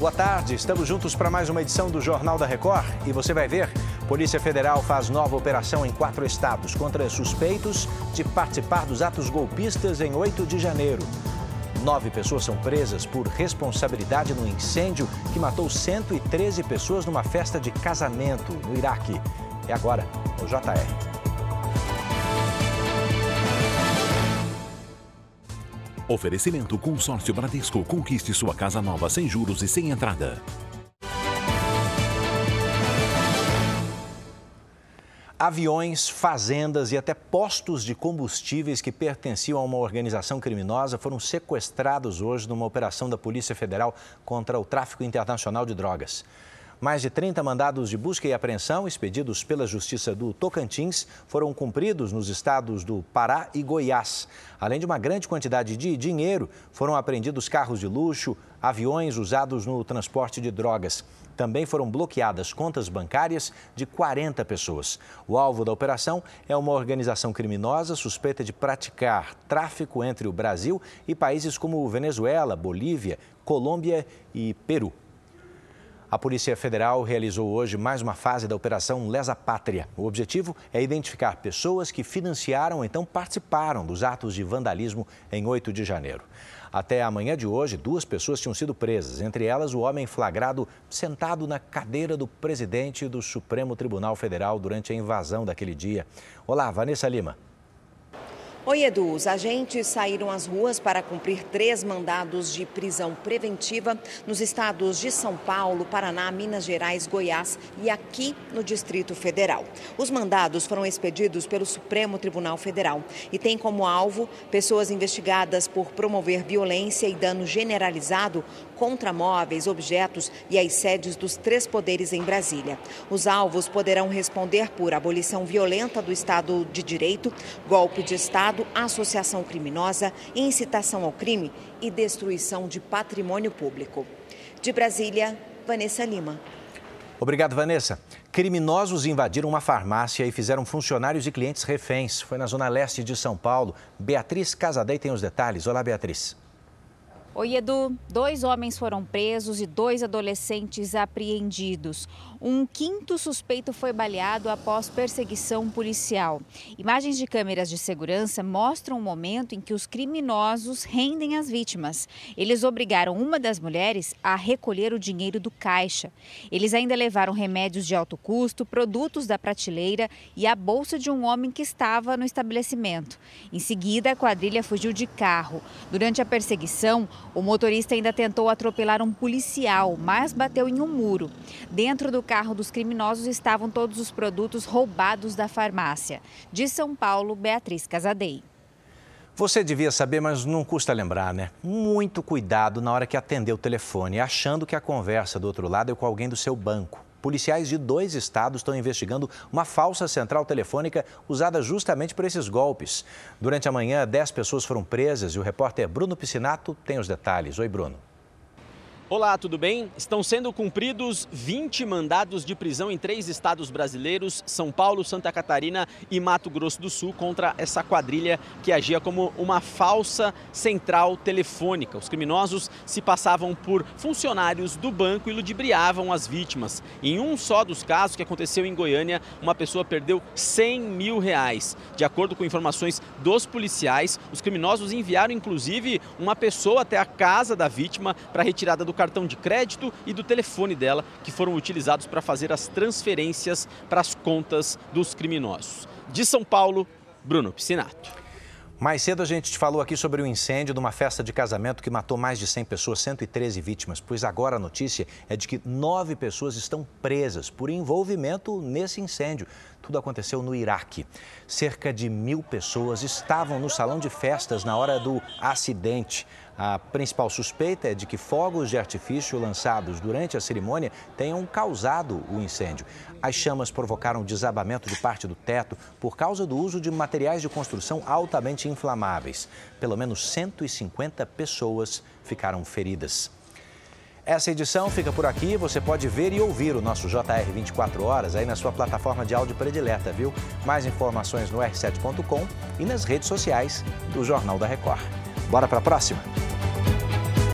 Boa tarde, estamos juntos para mais uma edição do Jornal da Record e você vai ver: Polícia Federal faz nova operação em quatro estados contra suspeitos de participar dos atos golpistas em 8 de janeiro. Nove pessoas são presas por responsabilidade no incêndio que matou 113 pessoas numa festa de casamento no Iraque. É agora, no JR. Oferecimento Consórcio Bradesco. Conquiste sua casa nova sem juros e sem entrada. Aviões, fazendas e até postos de combustíveis que pertenciam a uma organização criminosa foram sequestrados hoje numa operação da Polícia Federal contra o tráfico internacional de drogas. Mais de 30 mandados de busca e apreensão expedidos pela Justiça do Tocantins foram cumpridos nos estados do Pará e Goiás. Além de uma grande quantidade de dinheiro, foram apreendidos carros de luxo, aviões usados no transporte de drogas. Também foram bloqueadas contas bancárias de 40 pessoas. O alvo da operação é uma organização criminosa suspeita de praticar tráfico entre o Brasil e países como Venezuela, Bolívia, Colômbia e Peru. A Polícia Federal realizou hoje mais uma fase da Operação Lesa Pátria. O objetivo é identificar pessoas que financiaram ou então participaram dos atos de vandalismo em 8 de janeiro. Até a manhã de hoje, duas pessoas tinham sido presas, entre elas o homem flagrado sentado na cadeira do presidente do Supremo Tribunal Federal durante a invasão daquele dia. Olá, Vanessa Lima. Oi, Edu. Os agentes saíram às ruas para cumprir três mandados de prisão preventiva nos estados de São Paulo, Paraná, Minas Gerais, Goiás e aqui no Distrito Federal. Os mandados foram expedidos pelo Supremo Tribunal Federal e têm como alvo pessoas investigadas por promover violência e dano generalizado contra móveis, objetos e as sedes dos três poderes em Brasília. Os alvos poderão responder por abolição violenta do Estado de Direito, golpe de Estado, associação criminosa, incitação ao crime e destruição de patrimônio público. De Brasília, Vanessa Lima. Obrigado, Vanessa. Criminosos invadiram uma farmácia e fizeram funcionários e clientes reféns. Foi na zona leste de São Paulo. Beatriz Casadei tem os detalhes. Olá, Beatriz. Oi, Edu. Dois homens foram presos e dois adolescentes apreendidos. Um quinto suspeito foi baleado após perseguição policial. Imagens de câmeras de segurança mostram o momento em que os criminosos rendem as vítimas. Eles obrigaram uma das mulheres a recolher o dinheiro do caixa. Eles ainda levaram remédios de alto custo, produtos da prateleira e a bolsa de um homem que estava no estabelecimento. Em seguida, a quadrilha fugiu de carro. Durante a perseguição, o motorista ainda tentou atropelar um policial, mas bateu em um muro. Dentro do carro dos criminosos estavam todos os produtos roubados da farmácia. De São Paulo, Beatriz Casadei. Você devia saber, mas não custa lembrar, né? Muito cuidado na hora que atender o telefone, achando que a conversa do outro lado é com alguém do seu banco. Policiais de dois estados estão investigando uma falsa central telefônica usada justamente por esses golpes. Durante a manhã, dez pessoas foram presas e o repórter Bruno Piscinato tem os detalhes. Oi, Bruno. Olá, tudo bem? Estão sendo cumpridos 20 mandados de prisão em três estados brasileiros, São Paulo, Santa Catarina e Mato Grosso do Sul, contra essa quadrilha que agia como uma falsa central telefônica. Os criminosos se passavam por funcionários do banco e ludibriavam as vítimas. Em um só dos casos que aconteceu em Goiânia, uma pessoa perdeu 100 mil reais. De acordo com informações dos policiais, os criminosos enviaram inclusive uma pessoa até a casa da vítima para retirada do cartão de crédito e do telefone dela, que foram utilizados para fazer as transferências para as contas dos criminosos. De São Paulo, Bruno Piscinato. Mais cedo a gente te falou aqui sobre o incêndio de uma festa de casamento que matou mais de 100 pessoas, 113 vítimas. Pois agora a notícia é de que nove pessoas estão presas por envolvimento nesse incêndio. Tudo aconteceu no Iraque. Cerca de mil pessoas estavam no salão de festas na hora do acidente. A principal suspeita é de que fogos de artifício lançados durante a cerimônia tenham causado o incêndio. As chamas provocaram desabamento de parte do teto por causa do uso de materiais de construção altamente inflamáveis. Pelo menos 150 pessoas ficaram feridas. Essa edição fica por aqui. Você pode ver e ouvir o nosso JR 24 horas aí na sua plataforma de áudio predileta, viu? Mais informações no r7.com e nas redes sociais do Jornal da Record. Bora para a próxima?